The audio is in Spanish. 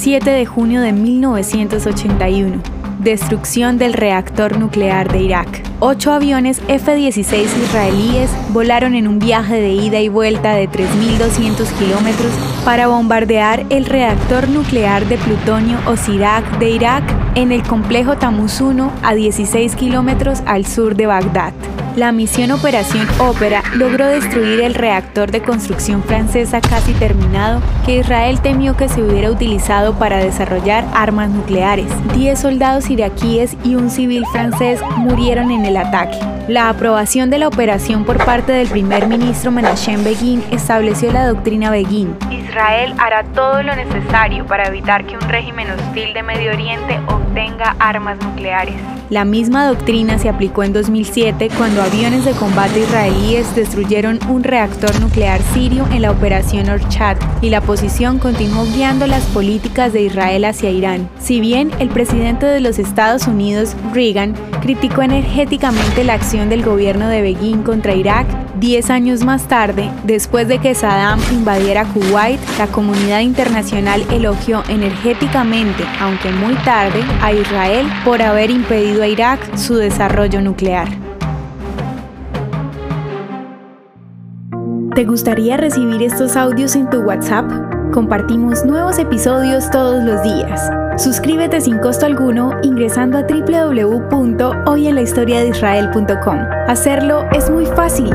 7 de junio de 1981. Destrucción del reactor nuclear de Irak. Ocho aviones F-16 israelíes volaron en un viaje de ida y vuelta de 3.200 kilómetros para bombardear el reactor nuclear de plutonio Osirak de Irak en el complejo Tamuz 1 a 16 kilómetros al sur de Bagdad. La misión Operación Ópera logró destruir el reactor de construcción francesa casi terminado que Israel temió que se hubiera utilizado para desarrollar armas nucleares. Diez soldados iraquíes y un civil francés murieron en el ataque. La aprobación de la operación por parte del primer ministro Menachem Begin estableció la doctrina Begin. Israel hará todo lo necesario para evitar que un régimen hostil de Medio Oriente obtenga armas nucleares. La misma doctrina se aplicó en 2007 cuando aviones de combate israelíes destruyeron un reactor nuclear sirio en la operación Orchat y la posición continuó guiando las políticas de Israel hacia Irán. Si bien el presidente de los Estados Unidos, Reagan, criticó energéticamente la acción del gobierno de Begin contra Irak, Diez años más tarde, después de que Saddam invadiera Kuwait, la comunidad internacional elogió energéticamente, aunque muy tarde, a Israel por haber impedido a Irak su desarrollo nuclear. ¿Te gustaría recibir estos audios en tu WhatsApp? Compartimos nuevos episodios todos los días. Suscríbete sin costo alguno ingresando a www.hoyenlahistoriadeisrael.com. Hacerlo es muy fácil